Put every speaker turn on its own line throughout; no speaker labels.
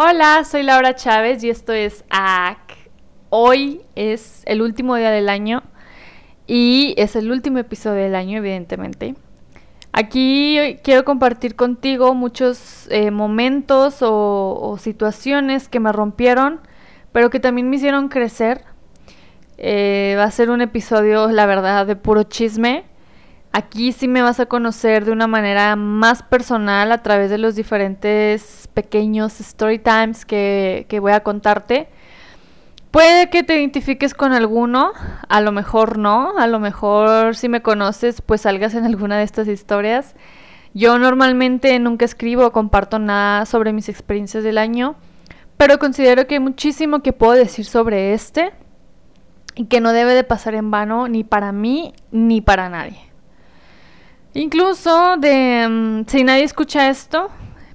Hola, soy Laura Chávez y esto es AC. Hoy es el último día del año y es el último episodio del año, evidentemente. Aquí quiero compartir contigo muchos eh, momentos o, situaciones que me rompieron, pero que también me hicieron crecer. Eh, va a ser un episodio, la verdad, de puro chisme. Aquí sí me vas a conocer de una manera más personal a través de los diferentes pequeños story times que, que voy a contarte. Puede que te identifiques con alguno, a lo mejor no, a lo mejor si me conoces pues salgas en alguna de estas historias. Yo normalmente nunca escribo o comparto nada sobre mis experiencias del año, pero considero que hay muchísimo que puedo decir sobre este y que no debe de pasar en vano ni para mí ni para nadie. Incluso de mm, si nadie escucha esto,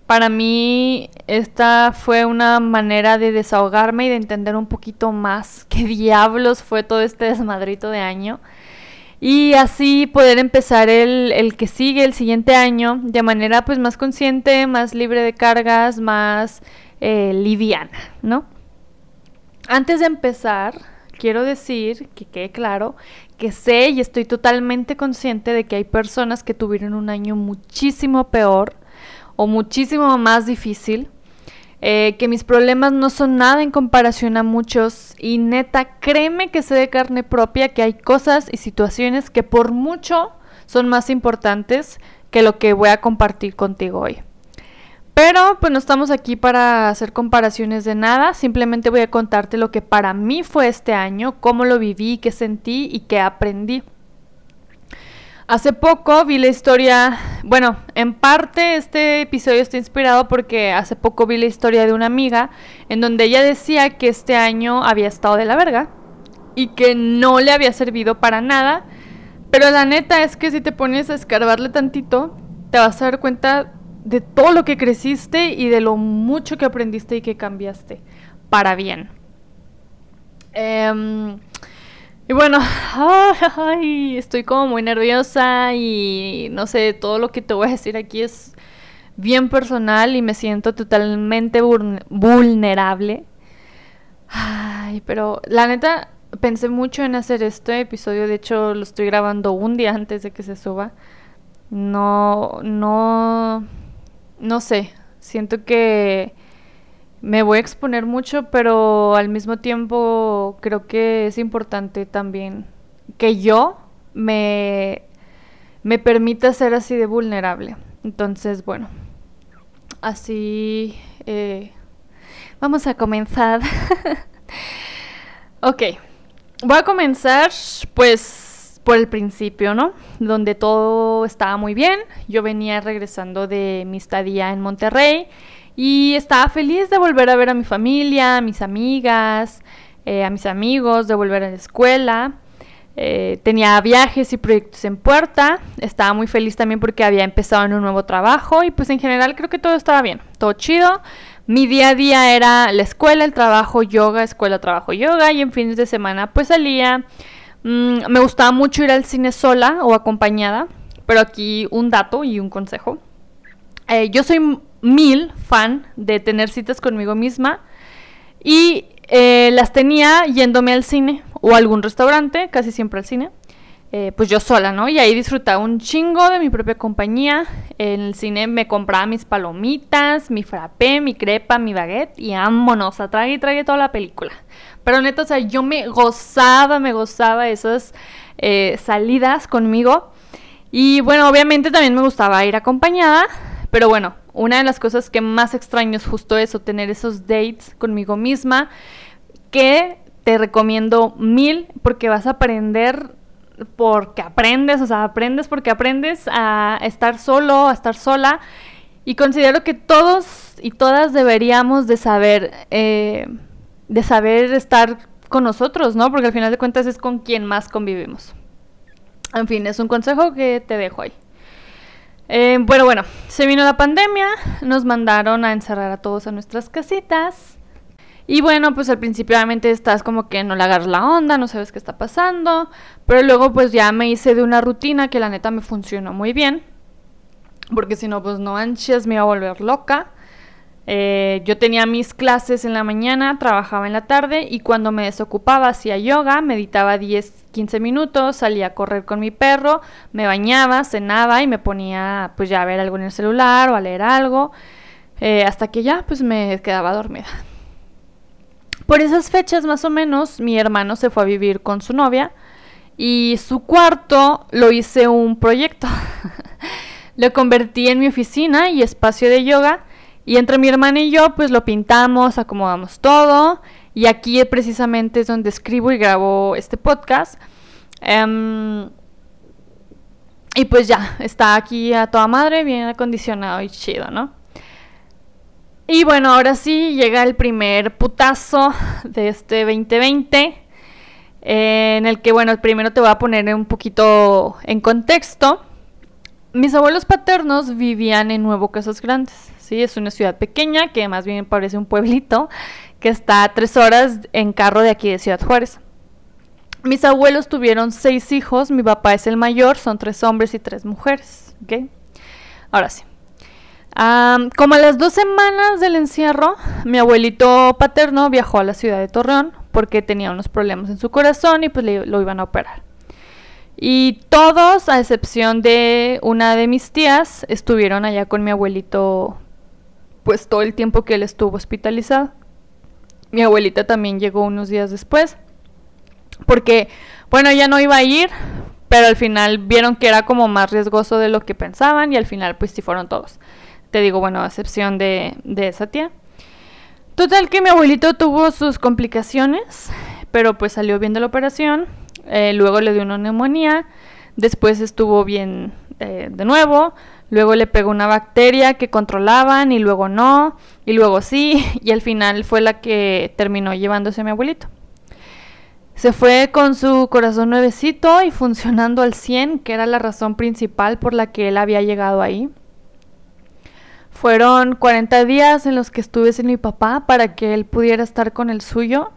para mí esta fue una manera de desahogarme y de entender un poquito más qué diablos fue todo este desmadrito de año. Y así poder empezar el, el, que sigue, el siguiente año, de manera pues más consciente, más libre de cargas, más eh, liviana, ¿no? Antes de empezar, quiero decir, que quede claro, que sé y estoy totalmente consciente de que hay personas que tuvieron un año muchísimo peor o muchísimo más difícil. Eh, que mis problemas no son nada en comparación a muchos y neta, créeme que sé de carne propia que hay cosas y situaciones que por mucho son más importantes que lo que voy a compartir contigo hoy. Pero pues no estamos aquí para hacer comparaciones de nada, simplemente voy a contarte lo que para mí fue este año, cómo lo viví, qué sentí y qué aprendí. Hace poco vi la historia, bueno, en parte este episodio está inspirado porque hace poco vi la historia de una amiga en donde ella decía que este año había estado de la verga y que no le había servido para nada, pero la neta es que si te pones a escarbarle tantito, te vas a dar cuenta de todo lo que creciste y de lo mucho que aprendiste y que cambiaste para bien. Eh, y bueno, ay, estoy como muy nerviosa y no sé, todo lo que te voy a decir aquí es bien personal y me siento totalmente vulnerable. Ay, pero la neta pensé mucho en hacer este episodio, de hecho lo estoy grabando un día antes de que se suba. No, no, no sé, siento que me voy a exponer mucho, pero al mismo tiempo creo que es importante también que yo me, me permita ser así de vulnerable. Entonces, bueno, así eh, vamos a comenzar. ok, voy a comenzar pues por el principio, ¿no? Donde todo estaba muy bien. Yo venía regresando de mi estadía en Monterrey y estaba feliz de volver a ver a mi familia, a mis amigas, eh, a mis amigos, de volver a la escuela. Eh, tenía viajes y proyectos en puerta. Estaba muy feliz también porque había empezado en un nuevo trabajo y pues en general creo que todo estaba bien, todo chido. Mi día a día era la escuela, el trabajo, yoga, escuela, trabajo, yoga y en fines de semana pues salía. Mm, me gustaba mucho ir al cine sola o acompañada, pero aquí un dato y un consejo. Eh, yo soy mil fan de tener citas conmigo misma y eh, las tenía yéndome al cine o a algún restaurante, casi siempre al cine. Eh, pues yo sola, ¿no? Y ahí disfrutaba un chingo de mi propia compañía. En el cine me compraba mis palomitas, mi frappé, mi crepa, mi baguette y vámonos, a trague y trague toda la película. Pero neta, o sea, yo me gozaba, me gozaba esas eh, salidas conmigo. Y bueno, obviamente también me gustaba ir acompañada, pero bueno, una de las cosas que más extraño es justo eso, tener esos dates conmigo misma, que te recomiendo mil porque vas a aprender porque aprendes, o sea, aprendes porque aprendes a estar solo, a estar sola. Y considero que todos y todas deberíamos de saber, eh, de saber estar con nosotros, ¿no? Porque al final de cuentas es con quien más convivimos. En fin, es un consejo que te dejo ahí. Eh, bueno, bueno, se vino la pandemia, nos mandaron a encerrar a todos a nuestras casitas. Y bueno, pues al principio obviamente estás como que no le agarras la onda, no sabes qué está pasando. Pero luego pues ya me hice de una rutina que la neta me funcionó muy bien. Porque si no, pues no ansias me iba a volver loca. Eh, yo tenía mis clases en la mañana, trabajaba en la tarde y cuando me desocupaba hacía yoga, meditaba 10, 15 minutos, salía a correr con mi perro, me bañaba, cenaba y me ponía pues ya a ver algo en el celular o a leer algo, eh, hasta que ya pues me quedaba dormida. Por esas fechas más o menos mi hermano se fue a vivir con su novia y su cuarto lo hice un proyecto. lo convertí en mi oficina y espacio de yoga y entre mi hermana y yo, pues lo pintamos, acomodamos todo. Y aquí precisamente es donde escribo y grabo este podcast. Em, y pues ya, está aquí a toda madre, bien acondicionado y chido, ¿no? Y bueno, ahora sí llega el primer putazo de este 2020. en el que, bueno, primero te voy a poner un poquito en contexto. Mis abuelos paternos vivían en Nuevo Casas Grandes. ¿Sí? Es una ciudad pequeña que más bien parece un pueblito que está a tres horas en carro de aquí de Ciudad Juárez. Mis abuelos tuvieron seis hijos, mi papá es el mayor, son tres hombres y tres mujeres. Ahora sí. como a las dos semanas del encierro, mi abuelito paterno viajó a la ciudad de Torreón porque tenía unos problemas en su corazón y pues lo iban a operar. Y todos, a excepción de una de mis tías, estuvieron allá con mi abuelito pues todo el tiempo que él estuvo hospitalizado. Mi abuelita también llegó unos días después, porque, bueno, ella no iba a ir, pero al final vieron que era como más riesgoso de lo que pensaban y al final pues sí fueron todos. Te digo, bueno, a excepción de, de esa tía. Total que mi abuelito tuvo sus complicaciones, pero pues salió bien de la operación, eh, luego le dio una neumonía, después estuvo bien eh, de nuevo, luego le pegó una bacteria que controlaban y luego no, y luego sí, y al final fue la que terminó llevándose a mi abuelito. Se fue con su corazón nuevecito y funcionando al 100, que era la razón principal por la que él había llegado ahí. Fueron 40 días en los que estuve sin mi papá para que él pudiera estar con el suyo.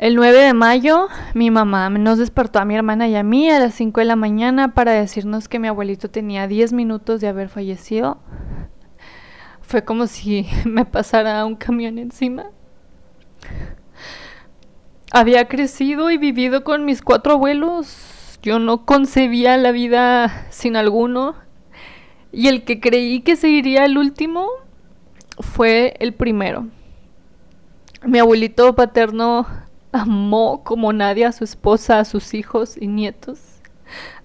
El 9 de mayo, mi mamá nos despertó a mi hermana y a mí a las 5 de la mañana para decirnos que mi abuelito tenía 10 minutos de haber fallecido. Fue como si me pasara un camión encima. Había crecido y vivido con mis cuatro abuelos. Yo no concebía la vida sin alguno. Y el que creí que seguiría el último fue el primero. Mi abuelito paterno amó como nadie a su esposa, a sus hijos y nietos.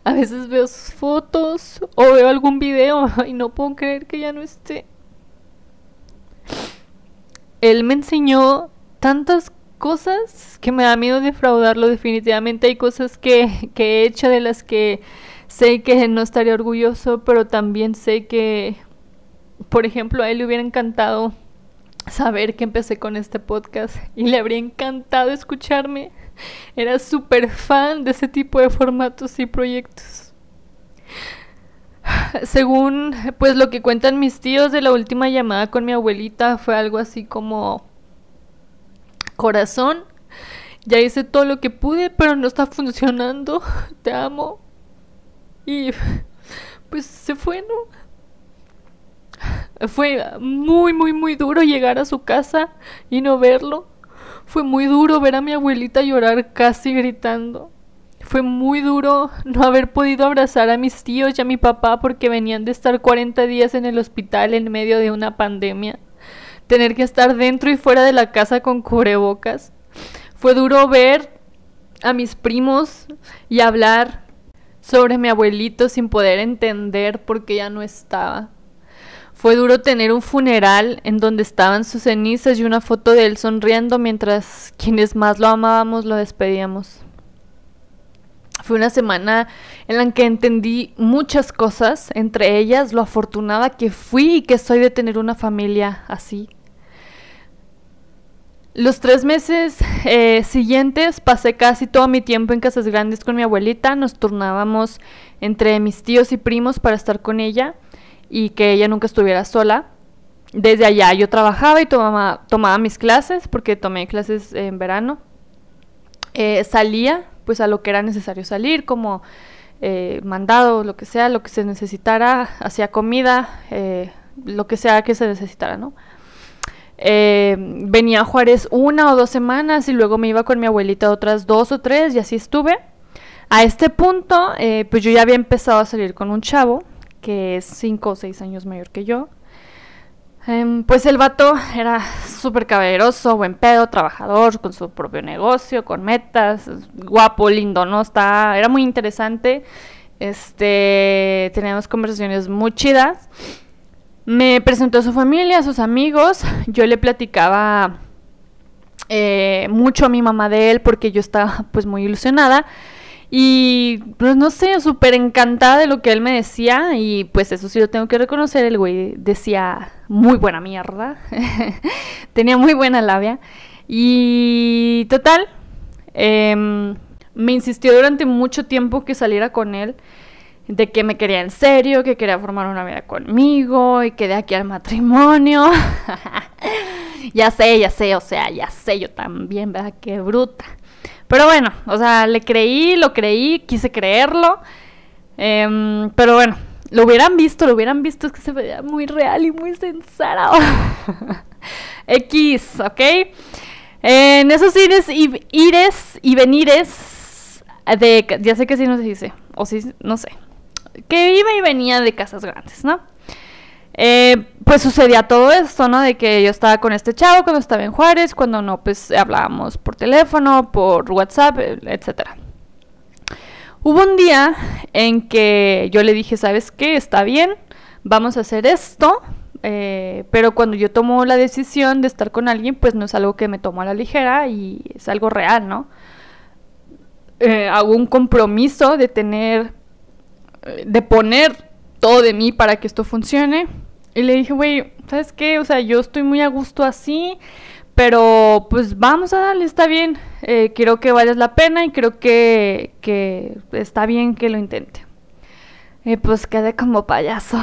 A veces veo sus fotos o veo algún video y no puedo creer que ya no esté. Él me enseñó tantas cosas que me da miedo defraudarlo definitivamente. Hay cosas que, que he hecho de las que sé que no estaría orgulloso, pero también sé que, por ejemplo, a él le hubiera encantado saber que empecé con este podcast y le habría encantado escucharme. Era súper fan de ese tipo de formatos y proyectos. Según pues lo que cuentan mis tíos de la última llamada con mi abuelita fue algo así como corazón. Ya hice todo lo que pude, pero no está funcionando. Te amo. Y pues se fue, ¿no? Fue muy, muy, muy duro llegar a su casa y no verlo. Fue muy duro ver a mi abuelita llorar casi gritando. Fue muy duro no haber podido abrazar a mis tíos y a mi papá porque venían de estar 40 días en el hospital en medio de una pandemia. Tener que estar dentro y fuera de la casa con cubrebocas. Fue duro ver a mis primos y hablar sobre mi abuelito sin poder entender por qué ya no estaba. Fue duro tener un funeral en donde estaban sus cenizas y una foto de él sonriendo mientras quienes más lo amábamos lo despedíamos. Fue una semana en la que entendí muchas cosas, entre ellas lo afortunada que fui y que soy de tener una familia así. Los tres meses eh, siguientes pasé casi todo mi tiempo en Casas Grandes con mi abuelita. Nos turnábamos entre mis tíos y primos para estar con ella y que ella nunca estuviera sola. Desde allá yo trabajaba y tomaba, tomaba mis clases, porque tomé clases en verano. Eh, salía pues a lo que era necesario salir, como eh, mandado, lo que sea, lo que se necesitara, hacía comida, eh, lo que sea que se necesitara, ¿no? Eh, venía a Juárez una o dos semanas y luego me iba con mi abuelita otras dos o tres y así estuve. A este punto, pues yo ya había empezado a salir con un chavo que es cinco o seis años mayor que yo. Em, pues el vato era súper caballeroso, buen pedo, trabajador, con su propio negocio, con metas, guapo, lindo, ¿no? Está, era muy interesante. Este, teníamos conversaciones muy chidas. Me presentó a su familia, a sus amigos. Yo le platicaba eh, mucho a mi mamá de él porque yo estaba pues muy ilusionada. Y pues no sé, súper encantada de lo que él me decía. Y pues eso sí lo tengo que reconocer. El güey decía muy buena mierda. Tenía muy buena labia. Y total, em, me insistió durante mucho tiempo que saliera con él de que me quería en serio, que quería formar una vida conmigo y que de aquí al matrimonio. ya sé, ya sé, o sea, ya sé yo también, ¿verdad? Qué bruta. Pero bueno, o sea, le creí, lo creí, quise creerlo. Em, pero bueno, lo hubieran visto, lo hubieran visto, es que se veía muy real y muy sincera. X, ¿ok? En esos ires y, ires y venires de, ya sé que sí no se dice, o sí, no sé, que iba y venía de casas grandes, ¿no? Eh, pues sucedía todo esto, ¿no? De que yo estaba con este chavo cuando estaba en Juárez, cuando no, pues hablábamos por teléfono, por WhatsApp, etcétera. Hubo un día en que yo le dije, ¿sabes qué? Está bien, vamos a hacer esto, eh, pero cuando yo tomo la decisión de estar con alguien, pues no es algo que me tomo a la ligera y es algo real, ¿no? Eh, hago un compromiso de tener de poner todo de mí para que esto funcione. Y le dije, güey, ¿sabes qué? O sea, yo estoy muy a gusto así, pero pues vamos a darle, está bien. Eh, quiero que vayas la pena y creo que, que está bien que lo intente. Y pues quedé como payaso.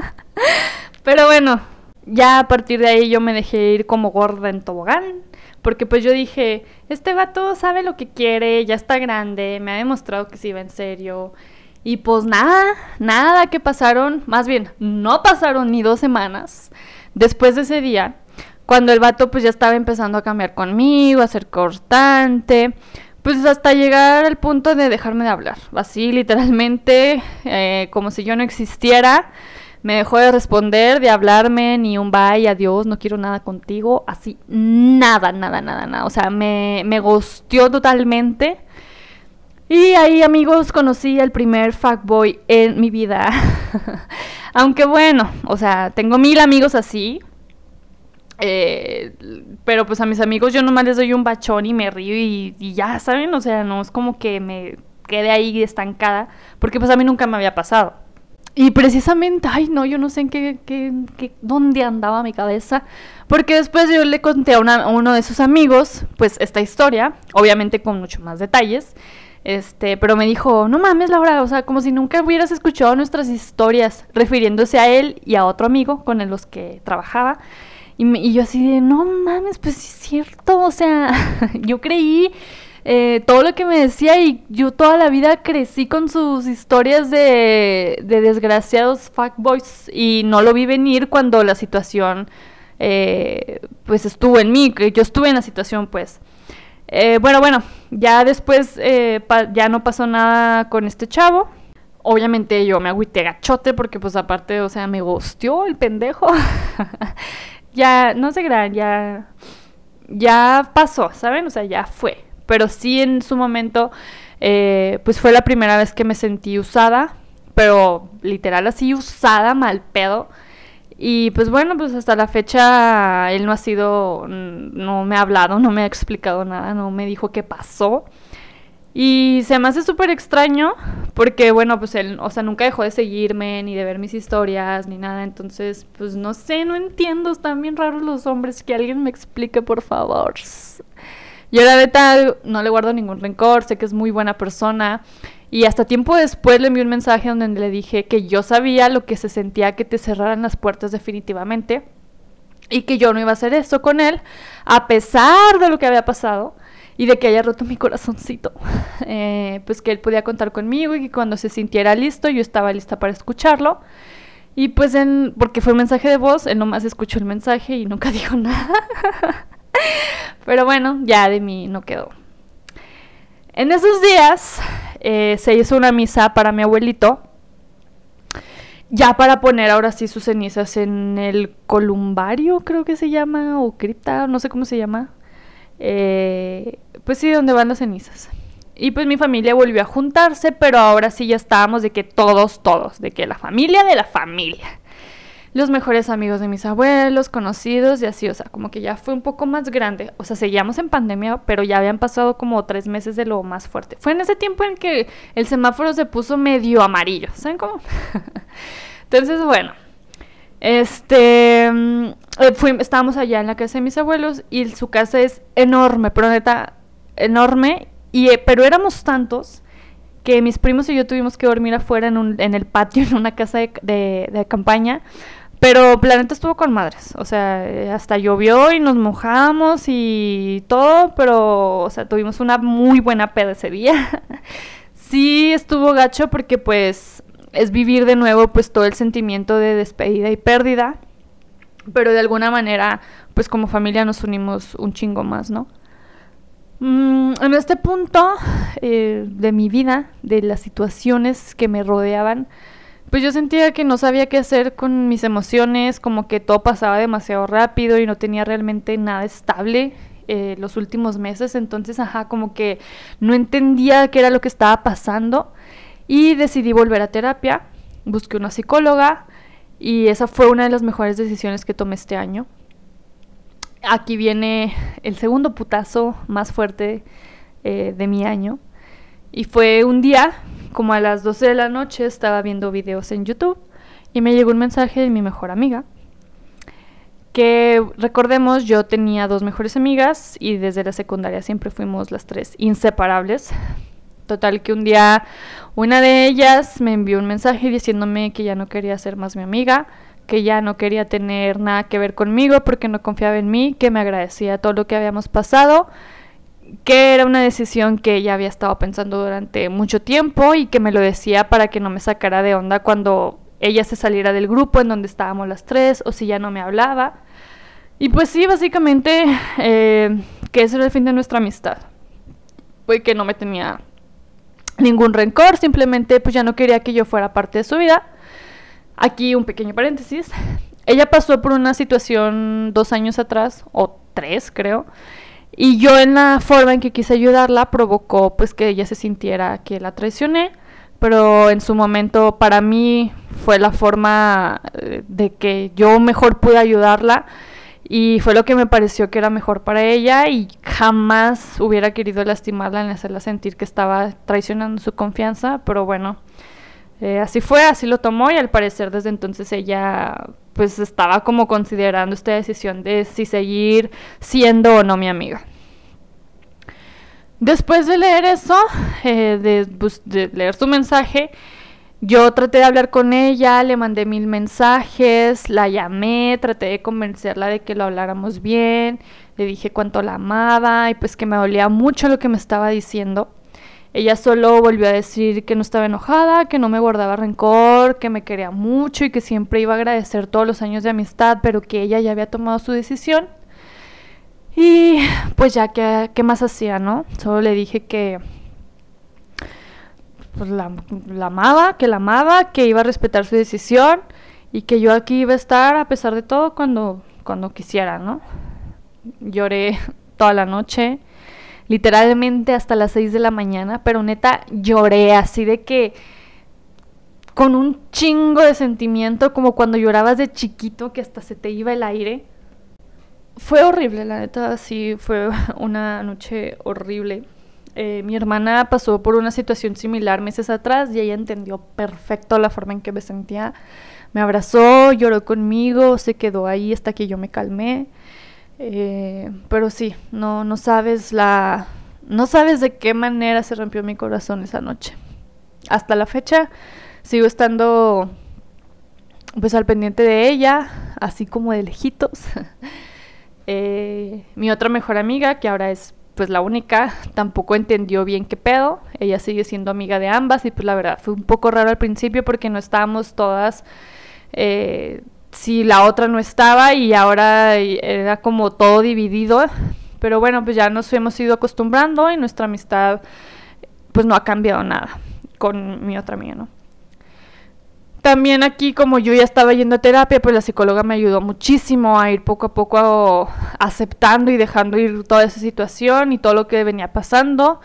pero bueno, ya a partir de ahí yo me dejé ir como gorda en tobogán. Porque pues yo dije, este vato sabe lo que quiere, ya está grande, me ha demostrado que sí va en serio. Y pues nada, nada que pasaron, más bien, no pasaron ni dos semanas después de ese día, cuando el vato pues ya estaba empezando a cambiar conmigo, a ser cortante, pues hasta llegar al punto de dejarme de hablar, así literalmente, eh, como si yo no existiera, me dejó de responder, de hablarme, ni un bye, adiós, no quiero nada contigo, así, nada, nada, nada, nada, o sea, me, me gosteó totalmente. Y ahí, amigos, conocí al primer fuckboy en mi vida. Aunque bueno, o sea, tengo mil amigos así. Eh, pero pues a mis amigos yo nomás les doy un bachón y me río y, ya, ¿saben? O sea, no es como que me quede ahí estancada. Porque pues a mí nunca me había pasado. Y precisamente, ay no, yo no sé en qué, dónde andaba mi cabeza. Porque después yo le conté a, a uno de sus amigos, pues esta historia, obviamente con mucho más detalles. Este, pero me dijo, no mames, Laura, o sea, como si nunca hubieras escuchado nuestras historias, refiriéndose a él y a otro amigo con los que trabajaba. Y, yo así de, no mames, pues sí es cierto, o sea, yo creí eh, todo lo que me decía y yo toda la vida crecí con sus historias de, de desgraciados fuckboys y no lo vi venir cuando la situación, eh, pues estuvo en mí, que yo estuve en la situación, pues. Eh, bueno, bueno, ya después eh, ya no pasó nada con este chavo. Obviamente yo me agüité gachote porque pues aparte, o sea, me gustió el pendejo. ya, no gran, ya, ya pasó, ¿saben? O sea, ya fue. Pero sí en su momento, eh, pues fue la primera vez que me sentí usada, pero literal así usada, mal pedo. Y pues bueno, pues hasta la fecha él no ha sido, no me ha hablado, no me ha explicado nada, no me dijo qué pasó. Y se me hace súper extraño porque, bueno, pues él, o sea, nunca dejó de seguirme, ni de ver mis historias, ni nada. Entonces, pues no sé, no entiendo. Están bien raros los hombres. Que alguien me explique, por favor. Yo la verdad no le guardo ningún rencor, sé que es muy buena persona. Y hasta tiempo después le envié un mensaje donde le dije que yo sabía lo que se sentía que te cerraran las puertas definitivamente y que yo no iba a hacer eso con él, a pesar de lo que había pasado y de que haya roto mi corazoncito. Eh, pues que él podía contar conmigo y que cuando se sintiera listo yo estaba lista para escucharlo. Y pues en, porque fue un mensaje de voz, él nomás escuchó el mensaje y nunca dijo nada. Pero bueno, ya de mí no quedó. En esos días eh, se hizo una misa para mi abuelito, ya para poner ahora sí sus cenizas en el columbario, creo que se llama, o cripta, no sé cómo se llama. Eh, pues sí, donde van las cenizas. Y pues mi familia volvió a juntarse, pero ahora sí ya estábamos de que todos, todos, de que la familia de la familia. Los mejores amigos de mis abuelos, conocidos y así, o sea, como que ya fue un poco más grande. O sea, seguíamos en pandemia, pero ya habían pasado como tres meses de lo más fuerte. Fue en ese tiempo en que el semáforo se puso medio amarillo, ¿saben cómo? Entonces, bueno, este, mm, eh, estábamos allá en la casa de mis abuelos y su casa es enorme, pero neta, enorme y, eh, pero éramos tantos que mis primos y yo tuvimos que dormir afuera en, un, en el patio, en una casa de, de, campaña. Pero Planeta estuvo con madres. O sea, eh, hasta llovió y nos mojamos y todo, pero, o sea, tuvimos una muy buena peda ese sí estuvo gacho porque, pues, es vivir de nuevo, pues, todo el sentimiento de despedida y pérdida. Pero de alguna manera, pues, como familia nos unimos un chingo más, ¿no? Mm, en este punto eh, de mi vida, de las situaciones que me rodeaban, pues yo sentía que no sabía qué hacer con mis emociones, como que todo pasaba demasiado rápido y no tenía realmente nada estable eh, los últimos meses, entonces, ajá, como que no entendía qué era lo que estaba pasando y decidí volver a terapia, busqué una psicóloga y esa fue una de las mejores decisiones que tomé este año. Aquí viene el segundo putazo más fuerte eh, de mi año. Y fue un día, como a las 12 de la noche, estaba viendo videos en YouTube y me llegó un mensaje de mi mejor amiga. Que recordemos, yo tenía dos mejores amigas y desde la secundaria siempre fuimos las tres inseparables. Total que un día una de ellas me envió un mensaje diciéndome que ya no quería ser más mi amiga, que ya no quería tener nada que ver conmigo porque no confiaba en mí, que me agradecía todo lo que habíamos pasado, que era una decisión que ella había estado pensando durante mucho tiempo y que me lo decía para que no me sacara de onda cuando ella se saliera del grupo en donde estábamos las tres o si ya no me hablaba. Y pues sí, básicamente eh, que ese era el fin de nuestra amistad. Fue que no me tenía ningún rencor, simplemente pues ya no quería que yo fuera parte de su vida Aquí un pequeño paréntesis. Ella pasó por una situación dos años atrás, o tres creo, y yo en la forma en que quise ayudarla provocó pues que ella se sintiera que la traicioné, pero en su momento para mí fue la forma eh, de que yo mejor pude ayudarla y fue lo que me pareció que era mejor para ella y jamás hubiera querido lastimarla en hacerla sentir que estaba traicionando su confianza, pero bueno, eh, así fue, así lo tomó y al parecer desde entonces ella pues estaba como considerando esta decisión de si seguir siendo o no mi amiga. Después de leer eso, eh, pues, de, leer su mensaje, yo traté de hablar con ella, le mandé mil mensajes, la llamé, traté de convencerla de que lo habláramos bien, le dije cuánto la amaba y pues que me dolía mucho lo que me estaba diciendo. Ella solo volvió a decir que no estaba enojada, que no me guardaba rencor, que me quería mucho y que siempre iba a agradecer todos los años de amistad, pero que ella ya había tomado su decisión. Y pues ya, ¿qué, qué más hacía, no? Solo le dije que pues, la, la amaba, que la amaba, que iba a respetar su decisión y que yo aquí iba a estar a pesar de todo cuando, cuando quisiera, ¿no? Lloré toda la noche literalmente hasta las 6 de la mañana, pero neta lloré así de que con un chingo de sentimiento, como cuando llorabas de chiquito que hasta se te iba el aire. Fue horrible, la neta, sí, fue una noche horrible. Eh, mi hermana pasó por una situación similar meses atrás y ella entendió perfecto la forma en que me sentía. Me abrazó, lloró conmigo, se quedó ahí hasta que yo me calmé. Eh, pero sí, no, no sabes la. No sabes de qué manera se rompió mi corazón esa noche. Hasta la fecha sigo estando pues al pendiente de ella, así como de lejitos. Eh, mi otra mejor amiga, que ahora es pues la única, tampoco entendió bien qué pedo. Ella sigue siendo amiga de ambas y pues la verdad fue un poco raro al principio porque no estábamos todas eh, si la otra no estaba y ahora era como todo dividido. Pero bueno, pues ya nos hemos ido acostumbrando y nuestra amistad pues no ha cambiado nada con mi otra amiga, ¿no? También aquí, como yo ya estaba yendo a terapia, pues la psicóloga me ayudó muchísimo a ir poco a poco aceptando y dejando ir toda esa situación y todo lo que venía pasando.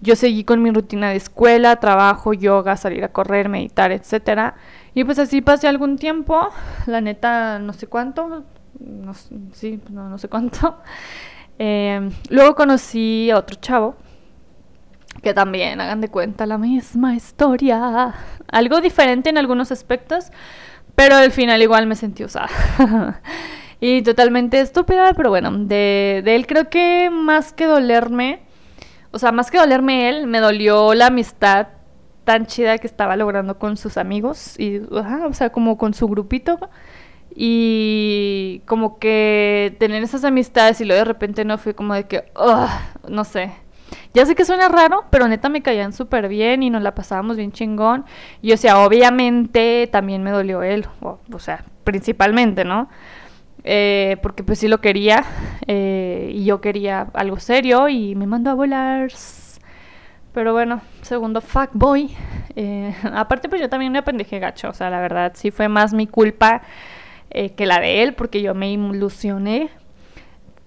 Yo seguí con mi rutina de escuela, trabajo, yoga, salir a correr, meditar, etcétera. Y pues así pasé algún tiempo, la neta no sé cuánto, no, sí, no, sé cuánto. Em, luego conocí a otro chavo que también hagan de cuenta la misma historia. Algo diferente en algunos aspectos, pero al final igual me sentí usada. y totalmente estúpida, pero bueno, de, él creo que más que dolerme, o sea, más que dolerme él, me dolió la amistad tan chida que estaba logrando con sus amigos y, o sea, como con su grupito. Y como que tener esas amistades y luego de repente no fue como de que, no sé, ya sé que suena raro, pero neta me caían súper bien y nos la pasábamos bien chingón. Y o sea, obviamente también me dolió él, o, sea, principalmente, ¿no? Eh, porque pues sí lo quería eh, y yo quería algo serio y me mandó a volar. Pero bueno, segundo fuckboy. Eh, aparte pues yo también me apendejé gacho, o sea, la verdad sí fue más mi culpa eh, que la de él porque yo me ilusioné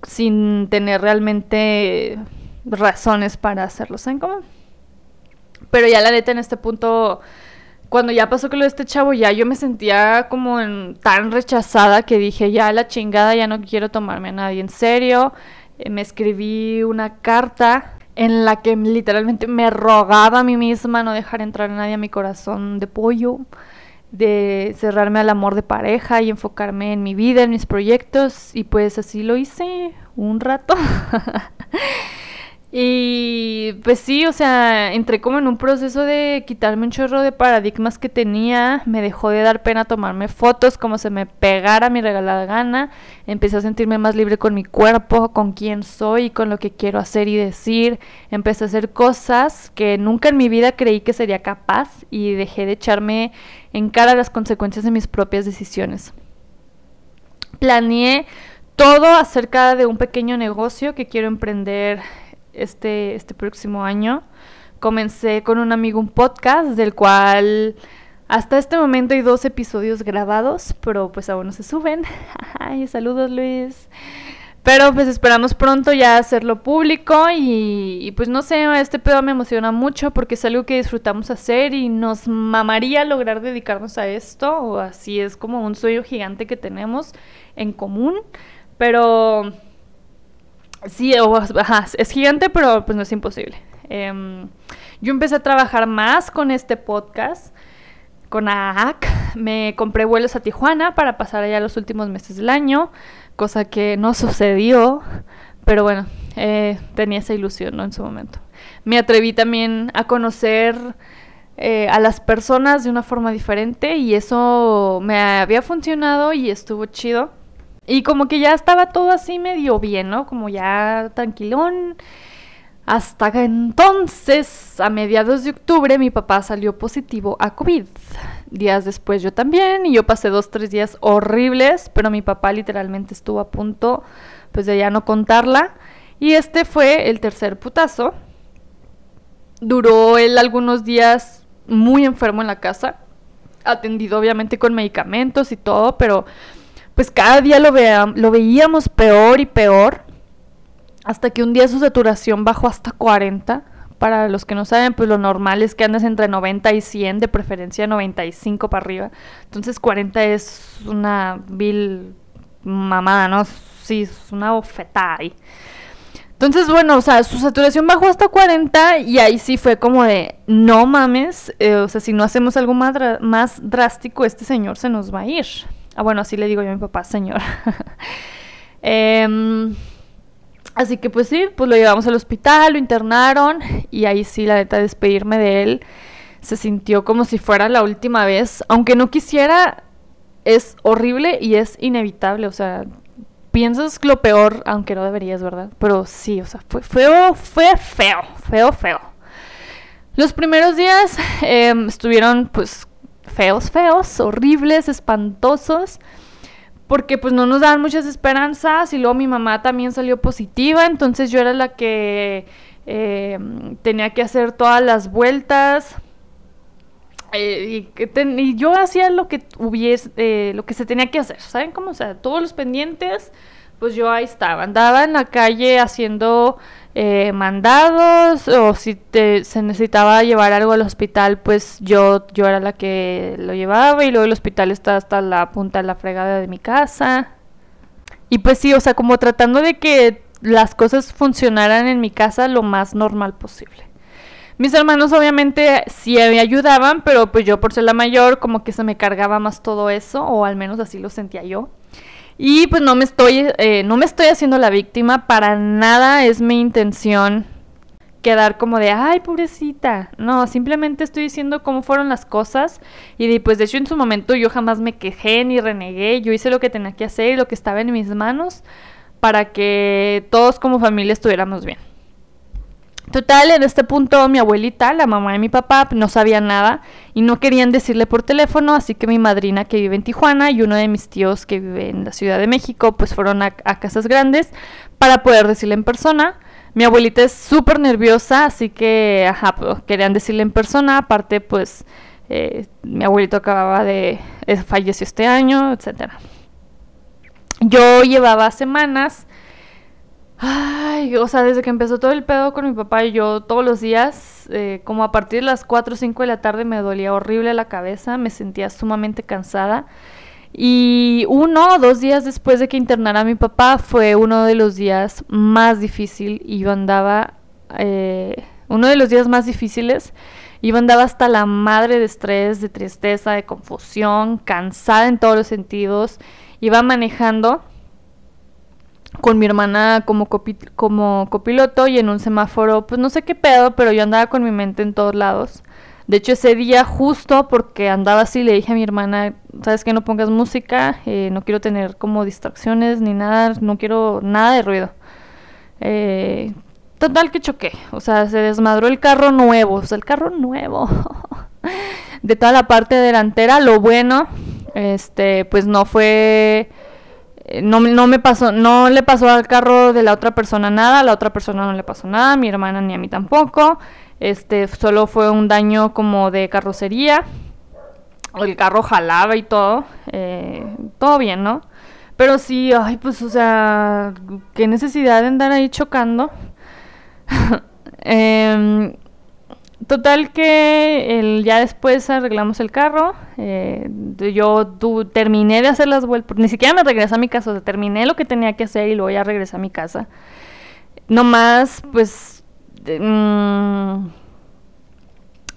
sin tener realmente razones para hacerlo, ¿saben cómo? Pero ya la neta en este punto, cuando ya pasó que lo de este chavo, ya yo me sentía como tan rechazada que dije, ya la chingada, ya no quiero tomarme a nadie en serio. Eh, me escribí una carta en la que literalmente me rogaba a mí misma no dejar entrar a nadie a mi corazón de pollo, de cerrarme al amor de pareja y enfocarme en mi vida, en mis proyectos. Y pues así lo hice un rato. Y pues sí, o sea, entré como en un proceso de quitarme un chorro de paradigmas que tenía, me dejó de dar pena tomarme fotos como se me pegara mi regalada gana, empecé a sentirme más libre con mi cuerpo, con quién soy, con lo que quiero hacer y decir, empecé a hacer cosas que nunca en mi vida creí que sería capaz y dejé de echarme en cara las consecuencias de mis propias decisiones. Planeé todo acerca de un pequeño negocio que quiero emprender este, este próximo año. Comencé con un amigo un podcast del cual hasta este momento hay dos episodios grabados, pero pues aún no se suben. Ay, saludos Luis. Pero pues esperamos pronto ya hacerlo público y, pues no sé, este pedo me emociona mucho porque es algo que disfrutamos hacer y nos mamaría lograr dedicarnos a esto, o así es como un sueño gigante que tenemos en común, pero Sí, es gigante, pero pues no es imposible. Em, yo empecé a trabajar más con este podcast, con AAC. Me compré vuelos a Tijuana para pasar allá los últimos meses del año, cosa que no sucedió, pero bueno, eh, tenía esa ilusión ¿no? en su momento. Me atreví también a conocer eh, a las personas de una forma diferente y eso me había funcionado y estuvo chido. Y como que ya estaba todo así medio bien, ¿no? Como ya tranquilón. Hasta entonces, a mediados de octubre, mi papá salió positivo a COVID. Días después yo también, y yo pasé dos, tres días horribles, pero mi papá literalmente estuvo a punto, pues de ya no contarla. Y este fue el tercer putazo. Duró él algunos días muy enfermo en la casa, atendido obviamente con medicamentos y todo, pero pues cada día lo, lo veíamos peor y peor, hasta que un día su saturación bajó hasta 40. Para los que no saben, pues lo normal es que andes entre 90 y 100, de preferencia 95 para arriba. Entonces 40 es una vil mamada, ¿no? Sí, es una bofetada ahí. Entonces, bueno, o sea, su saturación bajó hasta 40 y ahí sí fue como de, no mames, eh, o sea, si no hacemos algo más, más drástico, este señor se nos va a ir. Ah, bueno, así le digo yo a mi papá, señor. Em, así que pues sí, pues lo llevamos al hospital, lo internaron y ahí sí, la neta, despedirme de él se sintió como si fuera la última vez. Aunque no quisiera, es horrible y es inevitable. O sea, piensas lo peor, aunque no deberías, ¿verdad? Pero sí, o sea, fue feo, fue feo, feo, feo. Los primeros días em, estuvieron pues feos, feos, horribles, espantosos, porque pues no nos daban muchas esperanzas y luego mi mamá también salió positiva, entonces yo era la que eh, tenía que hacer todas las vueltas. Eh, y, yo hacía lo que hubiese, eh, lo que se tenía que hacer, ¿saben cómo? O sea, todos los pendientes, pues yo ahí estaba, andaba en la calle haciendo eh, mandados o si se necesitaba llevar algo al hospital, pues yo, yo era la que lo llevaba y luego el hospital está hasta la punta de la fregada de mi casa. Y pues sí, o sea, como tratando de que las cosas funcionaran en mi casa lo más normal posible. Mis hermanos obviamente sí me ayudaban, pero pues yo por ser la mayor como que se me cargaba más todo eso, o al menos así lo sentía yo. Y pues no me estoy, eh, no me estoy haciendo la víctima, para nada es mi intención quedar como de, ay, pobrecita. No, simplemente estoy diciendo cómo fueron las cosas. Y pues de hecho en su momento yo jamás me quejé ni renegué. Yo hice lo que tenía que hacer y lo que estaba en mis manos para que todos como familia estuviéramos bien. Total, en este punto mi abuelita, la mamá de mi papá, no sabía nada y no querían decirle por teléfono, así que mi madrina que vive en Tijuana y uno de mis tíos que vive en la Ciudad de México, pues fueron a, casas grandes para poder decirle en persona. Mi abuelita es súper nerviosa, así que, ajá, pues, querían decirle en persona, aparte pues eh, mi abuelito acababa de, eh, falleció este año, etcétera. Yo llevaba semanas Ay, o sea, desde que empezó todo el pedo con mi papá y yo todos los días, eh, como a partir de las 4 o 5 de la tarde me dolía horrible la cabeza, me sentía sumamente cansada. Y uno o dos días después de que internara a mi papá fue uno de los días más difíciles y yo andaba, eh, uno de los días más difíciles, yo andaba hasta la madre de estrés, de tristeza, de confusión, cansada en todos los sentidos, iba manejando con mi hermana como, copiloto y en un semáforo, pues no sé qué pedo, pero yo andaba con mi mente en todos lados. De hecho, ese día justo porque andaba así, le dije a mi hermana, sabes que no pongas música, eh, no quiero tener como distracciones ni nada, no quiero nada de ruido. Eh, total que choqué, o sea, se desmadró el carro nuevo, o sea, el carro nuevo. de toda la parte delantera, lo bueno, este, pues no fue no, no, me pasó, no le pasó al carro de la otra persona nada, a la otra persona no le pasó nada, a mi hermana ni a mí tampoco. Este, solo fue un daño como de carrocería. El carro jalaba y todo. Eh, todo bien, ¿no? Pero sí, ay, pues, o sea, qué necesidad de andar ahí chocando. eh, Total que el, ya después arreglamos el carro. Eh, yo terminé de hacer las vueltas. Ni siquiera me regresé a mi casa. terminé lo que tenía que hacer y luego ya regresé a mi casa. No más, pues. Mm,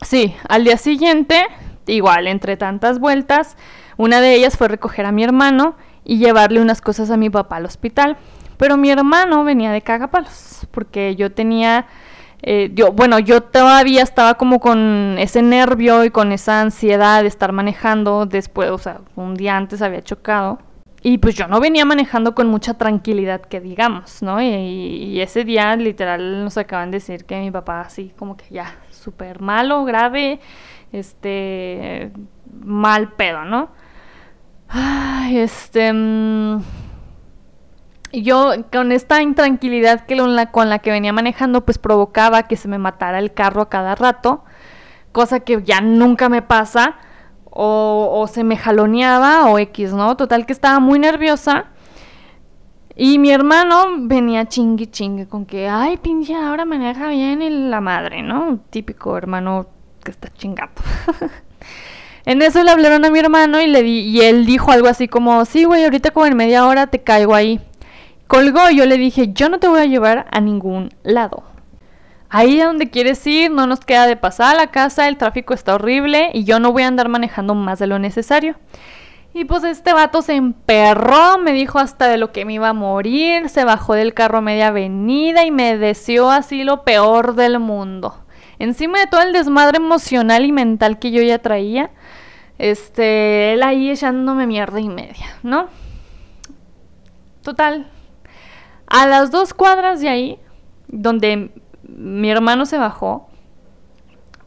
sí, al día siguiente, igual, entre tantas vueltas, una de ellas fue recoger a mi hermano y llevarle unas cosas a mi papá al hospital. Pero mi hermano venía de cagapalos, porque yo tenía eh, yo, bueno, yo todavía estaba como con ese nervio y con esa ansiedad de estar manejando después, o sea, un día antes había chocado. Y pues yo no venía manejando con mucha tranquilidad, que digamos, ¿no? Y, ese día literal nos acaban de decir que mi papá así como que ya, súper malo, grave, este, mal pedo, ¿no? Ay, este... Mm, yo con esta intranquilidad que con la que venía manejando, pues provocaba que se me matara el carro a cada rato, cosa que ya nunca me pasa, o, se me jaloneaba o X, ¿no? Total que estaba muy nerviosa. Y mi hermano venía chingue chingue con que, ay, pinche, ahora maneja bien la madre, ¿no? Típico hermano que está chingando. en eso le hablaron a mi hermano y le di, y él dijo algo así como, sí, güey, ahorita como en media hora te caigo ahí. Colgó y yo le dije, yo no te voy a llevar a ningún lado. Ahí a donde quieres ir, no nos queda de pasar a la casa, el tráfico está horrible y yo no voy a andar manejando más de lo necesario. Y pues este vato se emperró, me dijo hasta de lo que me iba a morir, se bajó del carro a media avenida y me deseó así lo peor del mundo. Encima de todo el desmadre emocional y mental que yo ya traía, este, él ahí echándome mierda y media, ¿no? Total, a las dos cuadras de ahí, donde mi hermano se bajó,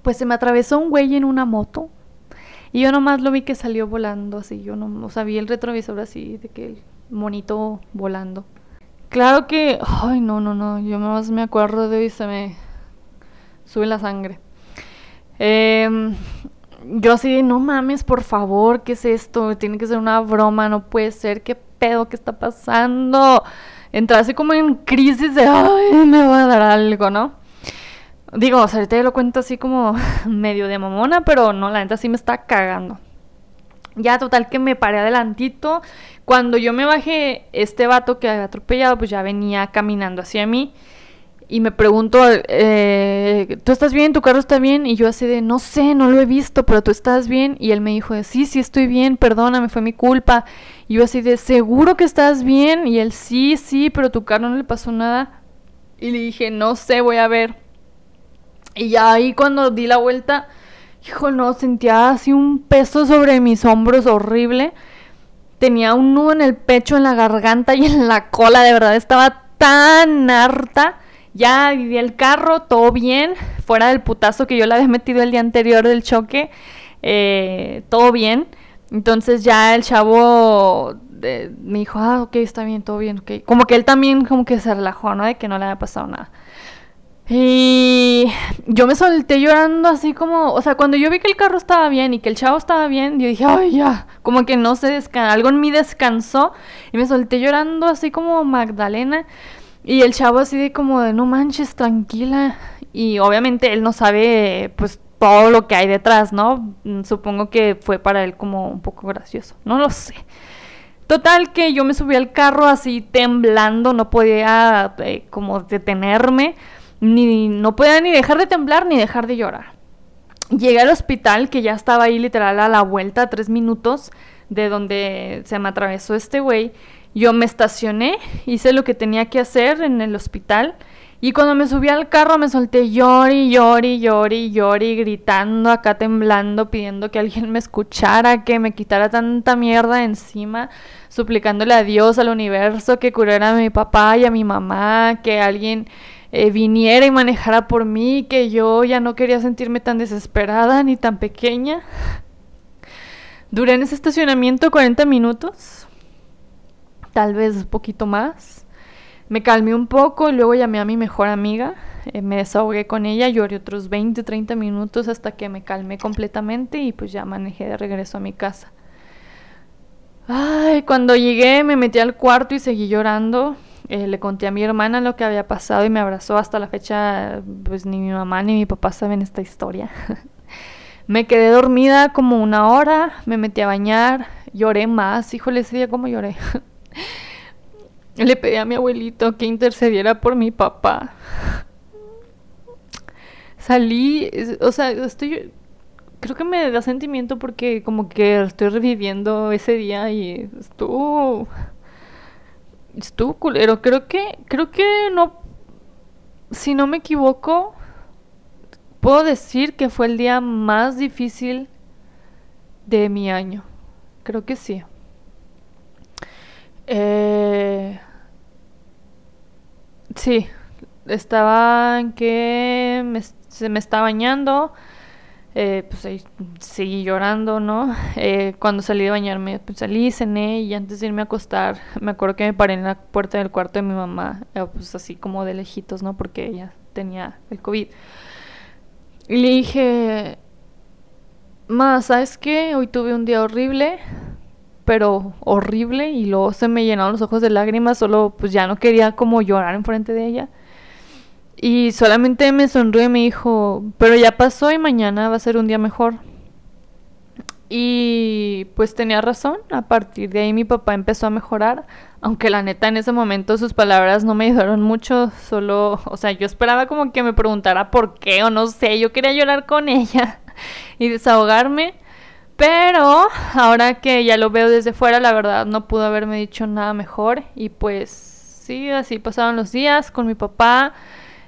pues se me atravesó un güey en una moto Y yo nomás lo vi que salió volando así, yo no, o sea, vi el retrovisor así, de que el monito volando. Claro que, ay, no, no, no, yo más me acuerdo de y se me sube la sangre. Em, yo así, no mames, por favor, ¿qué es esto? Tiene que ser una broma, no puede ser, ¿qué pedo? ¿Qué está pasando? Entré así como en crisis de, ay, me va a dar algo, ¿no? Digo, o sea, ahorita lo cuento así como medio de mamona, pero no, la neta sí me está cagando. Ya, total que me paré adelantito. Cuando yo me bajé, este vato que había atropellado, pues ya venía caminando hacia mí. Y me pregunto, eh, ¿tú estás bien? ¿Tu carro está bien? Y yo así de, no sé, no lo he visto, pero tú estás bien. Y él me dijo, sí, sí estoy bien, perdóname, fue mi culpa. Y yo así de, ¿seguro que estás bien? Y él, sí, sí, pero tu carro no le pasó nada. Y le dije, no sé, voy a ver. Y ya ahí cuando di la vuelta, hijo, no, sentía así un peso sobre mis hombros horrible. Tenía un nudo en el pecho, en la garganta y en la cola. De verdad, estaba tan harta. Ya viví el carro, todo bien. Fuera del putazo que yo le había metido el día anterior del choque. Eh, todo bien. Entonces ya el chavo me dijo, ah, ok, está bien, todo bien, ok. Como que él también como que se relajó, ¿no? De que no le había pasado nada. Y yo me solté llorando así como, o sea, cuando yo vi que el carro estaba bien y que el chavo estaba bien, yo dije, ay, ya, como que no se descansó, algo en mí descansó y me solté llorando así como Magdalena y el chavo así de como de, no manches, tranquila. Y obviamente él no sabe, pues, todo lo que hay detrás, ¿no? Supongo que fue para él como un poco gracioso, no lo sé. Total que yo me subí al carro así temblando, no podía eh, como detenerme ni no podía ni dejar de temblar ni dejar de llorar. Llegué al hospital, que ya estaba ahí literal a la vuelta, tres minutos de donde se me atravesó este güey. Yo me estacioné, hice lo que tenía que hacer en el hospital. Y cuando me subí al carro me solté llori, llori, llori, llori, gritando acá temblando, pidiendo que alguien me escuchara, que me quitara tanta mierda encima, suplicándole a Dios, al universo, que curara a mi papá y a mi mamá, que alguien eh, viniera y manejara por mí, que yo ya no quería sentirme tan desesperada ni tan pequeña. Duré en ese estacionamiento 40 minutos, tal vez un poquito más. Me calmé un poco y luego llamé a mi mejor amiga, eh, me desahogué con ella, lloré otros 20, 30 minutos hasta que me calmé completamente y pues ya manejé de regreso a mi casa. Ay, cuando llegué me metí al cuarto y seguí llorando. Eh, le conté a mi hermana lo que había pasado y me abrazó. Hasta la fecha, pues ni mi mamá ni mi papá saben esta historia. me quedé dormida como una hora, me metí a bañar, lloré más. Híjole, ese día como lloré. le pedí a mi abuelito que intercediera por mi papá. Salí, o sea, estoy creo que me da sentimiento porque como que estoy reviviendo ese día y estuvo Estuvo culero. Creo que, creo que no, si no me equivoco, puedo decir que fue el día más difícil de mi año. Creo que sí. Eh, sí, estaba en que se me está bañando eh, pues ahí seguí llorando, ¿no? Eh, cuando salí de bañarme, pues salí, cené y antes de irme a acostar, me acuerdo que me paré en la puerta del cuarto de mi mamá, eh, pues así como de lejitos, ¿no? Porque ella tenía el COVID. Y le dije, ma, ¿sabes qué? Hoy tuve un día horrible, pero horrible, y luego se me llenaron los ojos de lágrimas, solo pues ya no quería como llorar enfrente de ella. Y solamente me sonrió y me dijo, pero ya pasó y mañana va a ser un día mejor. Y pues tenía razón, a partir de ahí mi papá empezó a mejorar, aunque la neta en ese momento sus palabras no me ayudaron mucho, solo, o sea, yo esperaba como que me preguntara por qué o no sé, yo quería llorar con ella y desahogarme, pero ahora que ya lo veo desde fuera, la verdad no pudo haberme dicho nada mejor y pues sí, así pasaron los días con mi papá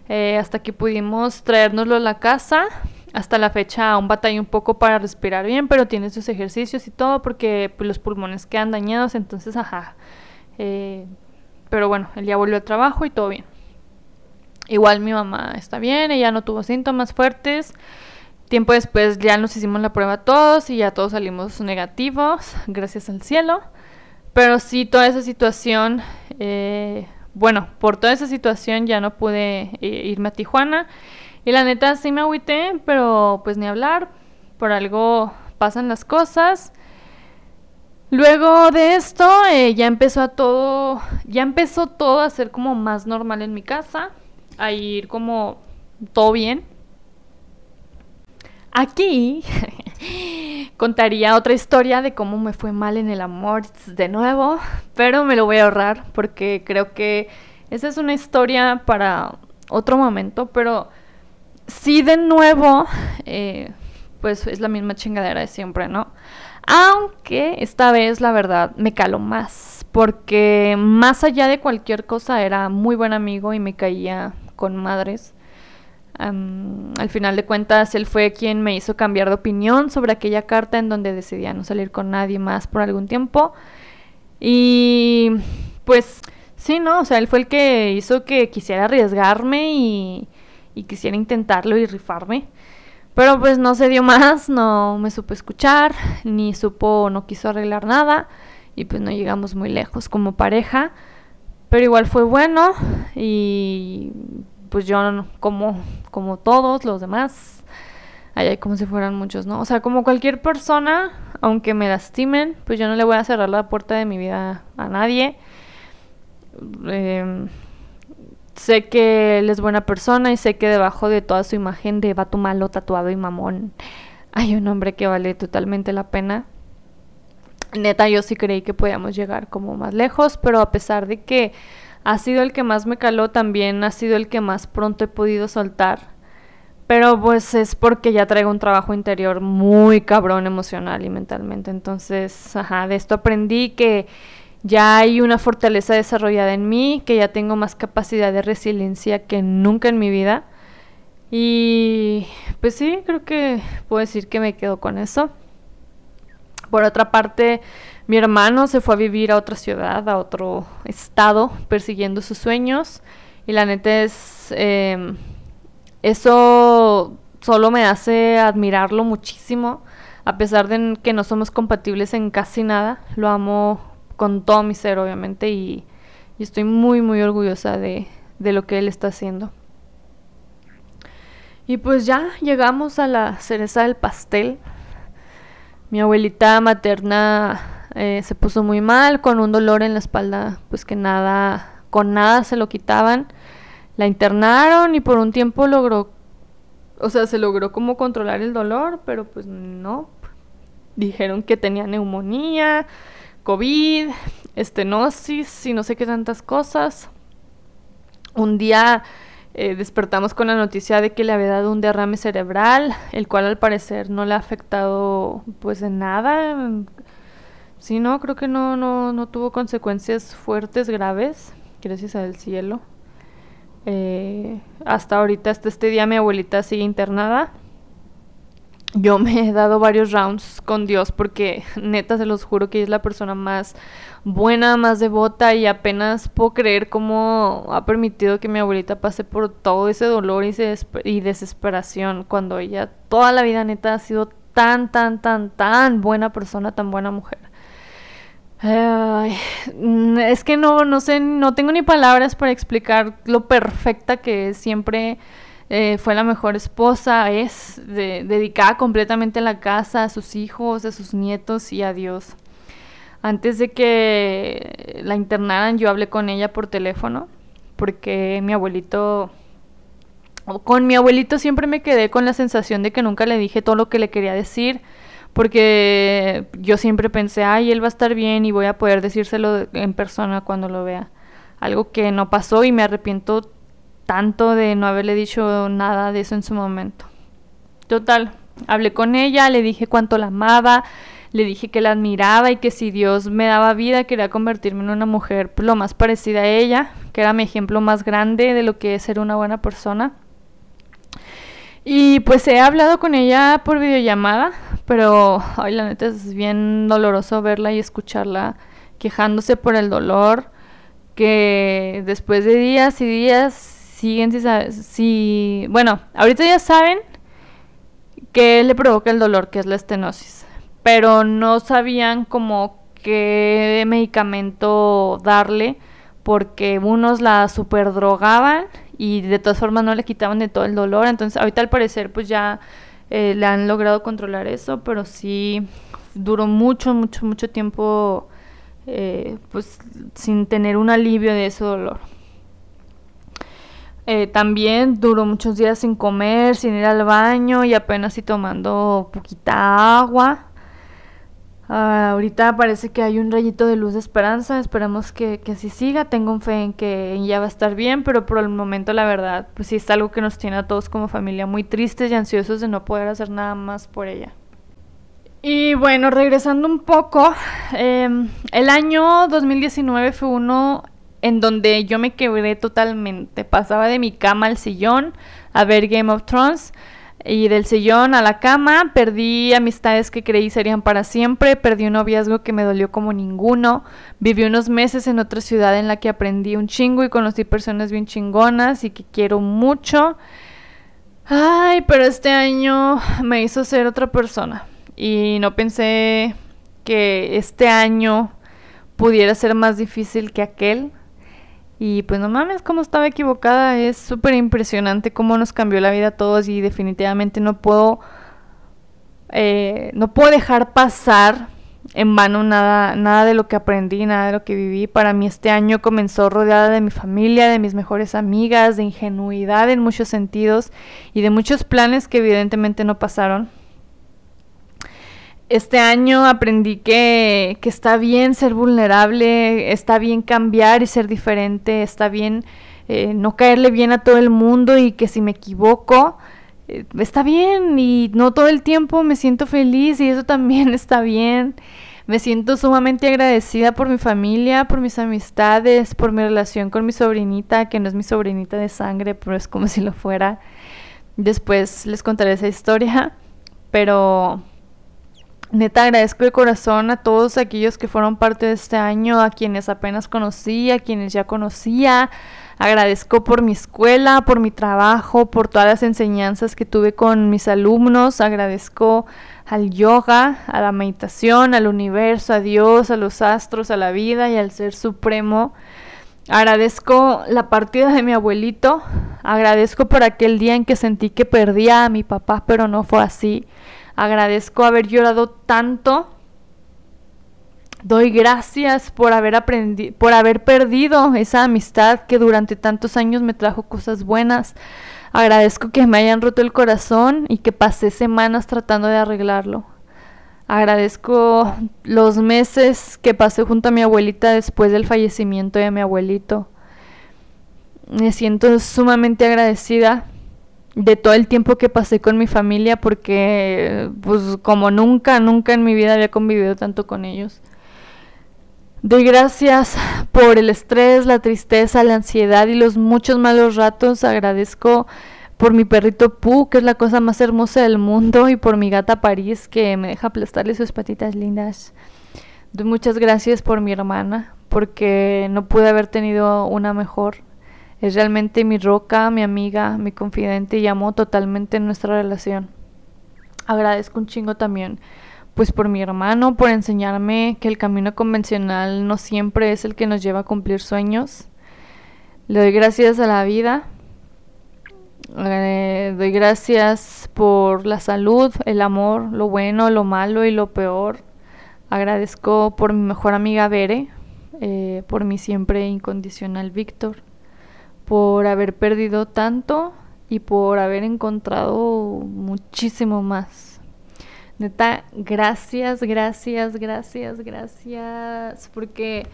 eh, hasta que pudimos traérnoslo a la casa. Hasta la fecha aún batalla un poco para respirar bien, pero tiene sus ejercicios y todo porque pues, los pulmones quedan dañados, entonces, ajá. Eh, pero bueno, él ya volvió al trabajo y todo bien. Igual mi mamá está bien, ella no tuvo síntomas fuertes. Tiempo después ya nos hicimos la prueba todos y ya todos salimos negativos, gracias al cielo. Pero sí, toda esa situación, eh, bueno, por toda esa situación ya no pude eh, irme a Tijuana. Y la neta sí me agüité, pero pues ni hablar, por algo pasan las cosas. Luego de esto eh, ya empezó a todo, ya empezó todo a ser como más normal en mi casa, a ir como todo bien. Aquí contaría otra historia de cómo me fue mal en el amor de nuevo, pero me lo voy a ahorrar porque creo que esa es una historia para otro momento, pero sí de nuevo, eh, pues es la misma chingadera de siempre, ¿no? Aunque esta vez la verdad me caló más, porque más allá de cualquier cosa era muy buen amigo y me caía con madres al final de cuentas, él fue quien me hizo cambiar de opinión sobre aquella carta en donde decidía no salir con nadie más por algún tiempo. Y pues sí, ¿no? O sea, él fue el que hizo que quisiera arriesgarme y, y quisiera intentarlo y rifarme. Pero pues no se dio más, no me supo escuchar, ni supo, no quiso arreglar nada y pues no llegamos muy lejos como pareja. Pero igual fue bueno y pues yo como, como todos los demás, hay como si fueran muchos, ¿no? O sea, como cualquier persona, aunque me lastimen, pues yo no le voy a cerrar la puerta de mi vida a nadie. Em, sé que él es buena persona y sé que debajo de toda su imagen de vato malo, tatuado y mamón, hay un hombre que vale totalmente la pena. Neta, yo sí creí que podíamos llegar como más lejos, pero a pesar de que ha sido el que más me caló, también ha sido el que más pronto he podido soltar. Pero pues es porque ya traigo un trabajo interior muy cabrón emocional y mentalmente. Entonces, ajá, de esto aprendí que ya hay una fortaleza desarrollada en mí, que ya tengo más capacidad de resiliencia que nunca en mi vida. Y pues sí, creo que puedo decir que me quedo con eso. Por otra parte, mi hermano se fue a vivir a otra ciudad, a otro estado, persiguiendo sus sueños. Y la neta es, em, eso solo me hace admirarlo muchísimo, a pesar de que no somos compatibles en casi nada. Lo amo con todo mi ser, obviamente, y, estoy muy, muy orgullosa de, de lo que él está haciendo. Y pues ya llegamos a la cereza del pastel. Mi abuelita materna eh, se puso muy mal, con un dolor en la espalda, pues que nada, con nada se lo quitaban. La internaron y por un tiempo logró, o sea, se logró como controlar el dolor, pero pues no. Dijeron que tenía neumonía, COVID, estenosis y no sé qué tantas cosas. Un día eh, despertamos con la noticia de que le había dado un derrame cerebral, el cual al parecer no le ha afectado pues en nada. Sí, no, creo que no, no, no tuvo consecuencias fuertes, graves, gracias al cielo. Eh, hasta ahorita, hasta este día, mi abuelita sigue internada. Yo me he dado varios rounds con Dios porque neta se los juro que es la persona más buena, más devota y apenas puedo creer cómo ha permitido que mi abuelita pase por todo ese dolor y, y desesperación cuando ella toda la vida neta ha sido tan, tan, tan, tan buena persona, tan buena mujer. Ay, es que no, no sé, no tengo ni palabras para explicar lo perfecta que es. Siempre eh, fue la mejor esposa, es dedicada completamente a la casa, a sus hijos, a sus nietos y a Dios. Antes de que la internaran, yo hablé con ella por teléfono, porque mi abuelito, con mi abuelito siempre me quedé con la sensación de que nunca le dije todo lo que le quería decir porque yo siempre pensé, ay, él va a estar bien y voy a poder decírselo en persona cuando lo vea. Algo que no pasó y me arrepiento tanto de no haberle dicho nada de eso en su momento. Total, hablé con ella, le dije cuánto la amaba, le dije que la admiraba y que si Dios me daba vida quería convertirme en una mujer lo más parecida a ella, que era mi ejemplo más grande de lo que es ser una buena persona. Y pues he hablado con ella por videollamada, pero ay, la neta es bien doloroso verla y escucharla quejándose por el dolor, que después de días y días siguen si, si bueno, ahorita ya saben que le provoca el dolor, que es la estenosis. Pero no sabían como qué medicamento darle porque unos la superdrogaban y de todas formas no le quitaban de todo el dolor. Entonces ahorita al parecer pues ya eh, le han logrado controlar eso, pero sí duró mucho, mucho, mucho tiempo eh, pues sin tener un alivio de ese dolor. Eh, también duró muchos días sin comer, sin ir al baño y apenas y tomando poquita agua. Ah, ahorita parece que hay un rayito de luz de esperanza, esperamos que, que, así siga, tengo fe en que ya va a estar bien, pero por el momento la verdad, pues sí es algo que nos tiene a todos como familia muy tristes y ansiosos de no poder hacer nada más por ella. Y bueno, regresando un poco, em, el año 2019 fue uno en donde yo me quebré totalmente, pasaba de mi cama al sillón a ver Game of Thrones y del sillón a la cama, perdí amistades que creí serían para siempre, perdí un noviazgo que me dolió como ninguno, viví unos meses en otra ciudad en la que aprendí un chingo y conocí personas bien chingonas y que quiero mucho. Ay, pero este año me hizo ser otra persona y no pensé que este año pudiera ser más difícil que aquel. Y pues no mames, cómo estaba equivocada. Es súper impresionante cómo nos cambió la vida a todos y definitivamente no puedo, eh, no puedo dejar pasar en vano nada, nada de lo que aprendí, nada de lo que viví. Para mí este año comenzó rodeada de mi familia, de mis mejores amigas, de ingenuidad en muchos sentidos y de muchos planes que evidentemente no pasaron. Este año aprendí que, está bien ser vulnerable, está bien cambiar y ser diferente, está bien eh, no caerle bien a todo el mundo y que si me equivoco, eh, está bien y no todo el tiempo me siento feliz y eso también está bien. Me siento sumamente agradecida por mi familia, por mis amistades, por mi relación con mi sobrinita, que no es mi sobrinita de sangre, pero es como si lo fuera. Después les contaré esa historia, pero Neta, agradezco de corazón a todos aquellos que fueron parte de este año, a quienes apenas conocí, a quienes ya conocía. Agradezco por mi escuela, por mi trabajo, por todas las enseñanzas que tuve con mis alumnos. Agradezco al yoga, a la meditación, al universo, a Dios, a los astros, a la vida y al Ser Supremo. Agradezco la partida de mi abuelito. Agradezco por aquel día en que sentí que perdía a mi papá, pero no fue así. Agradezco haber llorado tanto. Doy gracias por haber aprendido, por haber perdido esa amistad que durante tantos años me trajo cosas buenas. Agradezco que me hayan roto el corazón y que pasé semanas tratando de arreglarlo. Agradezco los meses que pasé junto a mi abuelita después del fallecimiento de mi abuelito. Me siento sumamente agradecida de todo el tiempo que pasé con mi familia porque pues como nunca, nunca en mi vida había convivido tanto con ellos. Doy gracias por el estrés, la tristeza, la ansiedad y los muchos malos ratos. Agradezco por mi perrito Pooh, que es la cosa más hermosa del mundo, y por mi gata París, que me deja aplastarle sus patitas lindas. Doy muchas gracias por mi hermana, porque no pude haber tenido una mejor. Es realmente mi roca, mi amiga, mi confidente y amo totalmente nuestra relación. Agradezco un chingo también, pues por mi hermano, por enseñarme que el camino convencional no siempre es el que nos lleva a cumplir sueños. Le doy gracias a la vida. Le doy gracias por la salud, el amor, lo bueno, lo malo y lo peor. Agradezco por mi mejor amiga Bere, eh, por mi siempre incondicional Víctor por haber perdido tanto y por haber encontrado muchísimo más. Neta, gracias, gracias, gracias, gracias, porque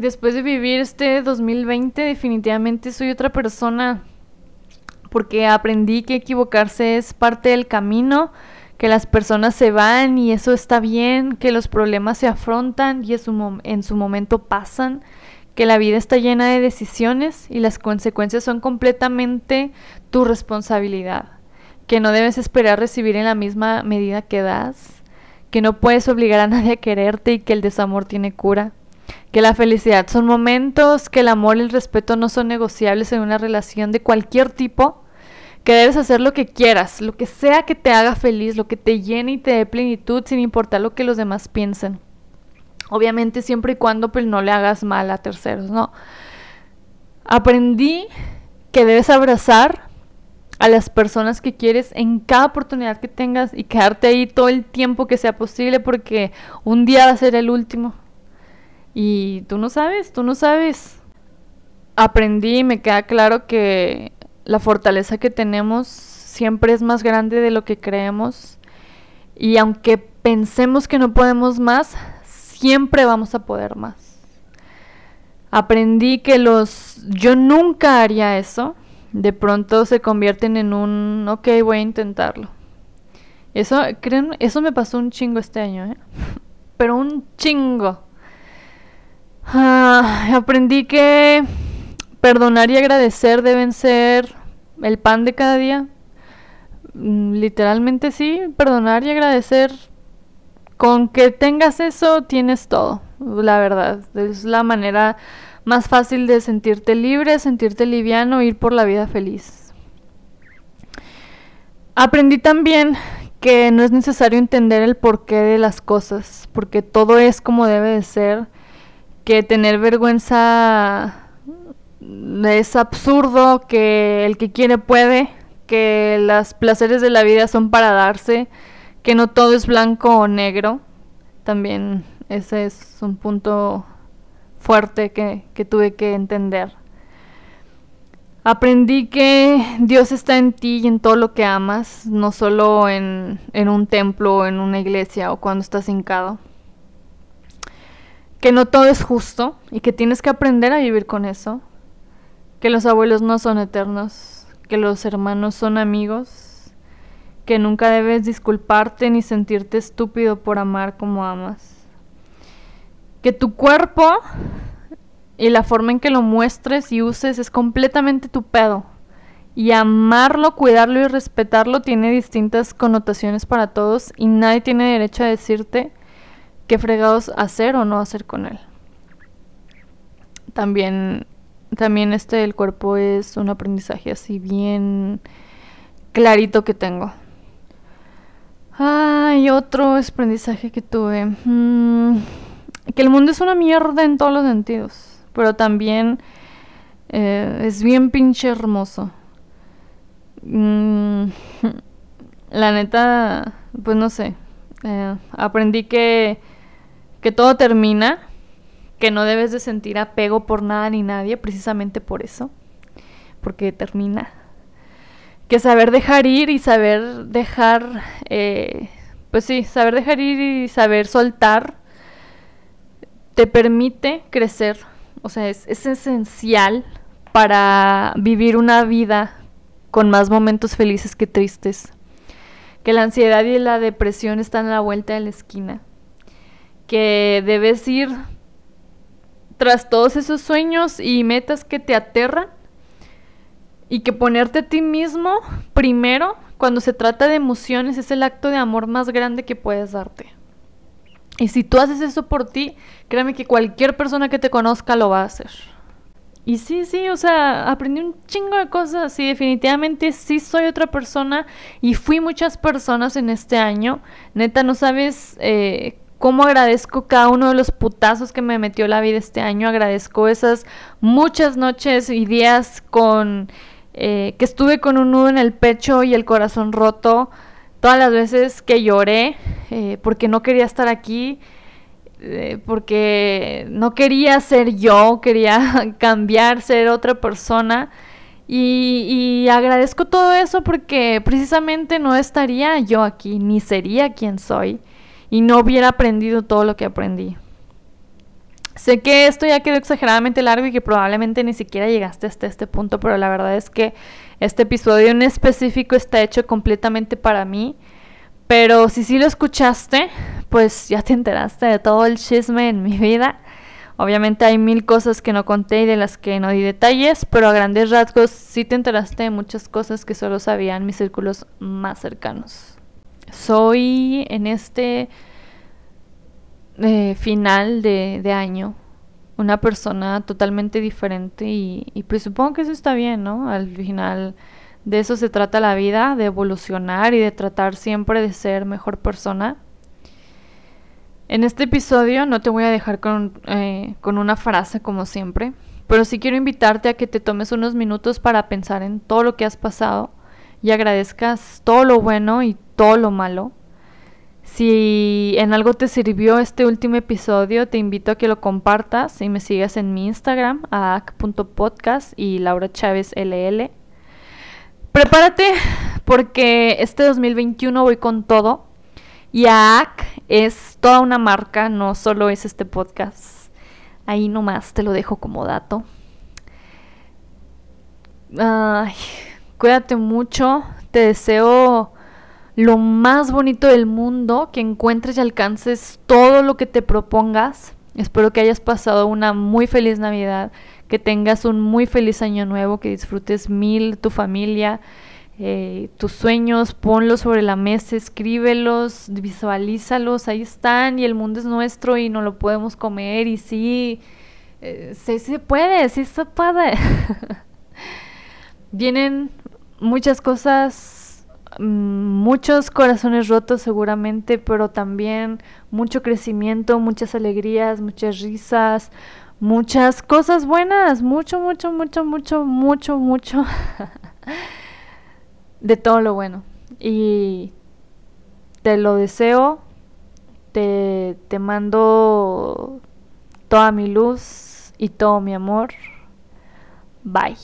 después de vivir este 2020 definitivamente soy otra persona, porque aprendí que equivocarse es parte del camino, que las personas se van y eso está bien, que los problemas se afrontan y en su momento pasan que la vida está llena de decisiones y las consecuencias son completamente tu responsabilidad, que no debes esperar recibir en la misma medida que das, que no puedes obligar a nadie a quererte y que el desamor tiene cura, que la felicidad son momentos, que el amor y el respeto no son negociables en una relación de cualquier tipo, que debes hacer lo que quieras, lo que sea que te haga feliz, lo que te llene y te dé plenitud sin importar lo que los demás piensen. Obviamente siempre y cuando pues no le hagas mal a terceros, ¿no? Aprendí que debes abrazar a las personas que quieres en cada oportunidad que tengas y quedarte ahí todo el tiempo que sea posible porque un día va a ser el último. Y tú no sabes, tú no sabes. Aprendí y me queda claro que la fortaleza que tenemos siempre es más grande de lo que creemos. Y aunque pensemos que no podemos más, siempre vamos a poder más. Aprendí que los yo nunca haría eso, de pronto se convierten en un ok, voy a intentarlo. Eso, creen, eso me pasó un chingo este año, ¿eh? Pero un chingo. Ah, aprendí que perdonar y agradecer deben ser el pan de cada día. Mm, literalmente sí, perdonar y agradecer. Con que tengas eso, tienes todo, la verdad. Es la manera más fácil de sentirte libre, sentirte liviano, ir por la vida feliz. Aprendí también que no es necesario entender el porqué de las cosas, porque todo es como debe de ser, que tener vergüenza es absurdo, que el que quiere puede, que los placeres de la vida son para darse, que no todo es blanco o negro. También ese es un punto fuerte que, que tuve que entender. Aprendí que Dios está en ti y en todo lo que amas, no solo en, en un templo o en una iglesia o cuando estás hincado. Que no todo es justo y que tienes que aprender a vivir con eso que los abuelos no son eternos, que los hermanos son amigos, que nunca debes disculparte ni sentirte estúpido por amar como amas. Que tu cuerpo y la forma en que lo muestres y uses es completamente tu pedo. Y amarlo, cuidarlo y respetarlo tiene distintas connotaciones para todos y nadie tiene derecho a decirte qué fregados hacer o no hacer con él. También también este el cuerpo es un aprendizaje así bien clarito que tengo. Ay, otro aprendizaje que tuve. Mm, que el mundo es una mierda en todos los sentidos. Pero también eh, es bien pinche hermoso. Mm, la neta, pues no sé. Eh, aprendí que, que todo termina que no debes de sentir apego por nada ni nadie, precisamente por eso, porque termina. Que saber dejar ir y saber dejar, eh, pues sí, saber dejar ir y saber soltar te permite crecer, o sea, es, es esencial para vivir una vida con más momentos felices que tristes. Que la ansiedad y la depresión están a la vuelta de la esquina. Que debes ir tras todos esos sueños y metas que te aterran y que ponerte a ti mismo primero cuando se trata de emociones es el acto de amor más grande que puedes darte. Y si tú haces eso por ti, créeme que cualquier persona que te conozca lo va a hacer. Y sí, sí, o sea, aprendí un chingo de cosas y definitivamente sí soy otra persona y fui muchas personas en este año. Neta, no sabes eh, cómo agradezco cada uno de los putazos que me metió la vida este año. Agradezco esas muchas noches y días con eh, que estuve con un nudo en el pecho y el corazón roto. Todas las veces que lloré eh, porque no quería estar aquí, eh, porque no quería ser yo, quería cambiar, ser otra persona. Y, y, agradezco todo eso porque precisamente no estaría yo aquí, ni sería quien soy y no hubiera aprendido todo lo que aprendí. Sé que esto ya quedó exageradamente largo y que probablemente ni siquiera llegaste hasta este punto, pero la verdad es que este episodio en específico está hecho completamente para mí. Pero si sí lo escuchaste, pues ya te enteraste de todo el chisme en mi vida. Obviamente hay mil cosas que no conté y de las que no di detalles, pero a grandes rasgos sí te enteraste de muchas cosas que solo sabían mis círculos más cercanos. Soy en este eh, final de, año una persona totalmente diferente y, y, pues supongo que eso está bien, ¿no? Al final De eso se trata la vida, de evolucionar y de tratar siempre de ser mejor persona. En este episodio no te voy a dejar con, eh, con una frase como siempre, pero sí quiero invitarte a que te tomes unos minutos para pensar en todo lo que has pasado y agradezcas todo lo bueno y todo lo malo. Si en algo te sirvió este último episodio, te invito a que lo compartas y me sigas en mi Instagram, aac.podcast y Laura Chávez LL. Prepárate porque este 2021 voy con todo y AAC es toda una marca, no solo es este podcast. Ahí nomás te lo dejo como dato. Ay, cuídate mucho, te deseo lo más bonito del mundo, que encuentres y alcances todo lo que te propongas. Espero que hayas pasado una muy feliz Navidad, que tengas un muy feliz año nuevo, que disfrutes mil tu familia, eh, tus sueños, ponlos sobre la mesa, escríbelos, visualízalos, ahí están y el mundo es nuestro y no lo podemos comer y sí, eh, sí se puede, sí se puede. Vienen muchas cosas muchos corazones rotos seguramente, pero también mucho crecimiento, muchas alegrías, muchas risas, muchas cosas buenas, mucho, mucho, mucho, mucho, mucho, mucho de todo lo bueno. Y te lo deseo, te, te mando toda mi luz y todo mi amor. Bye.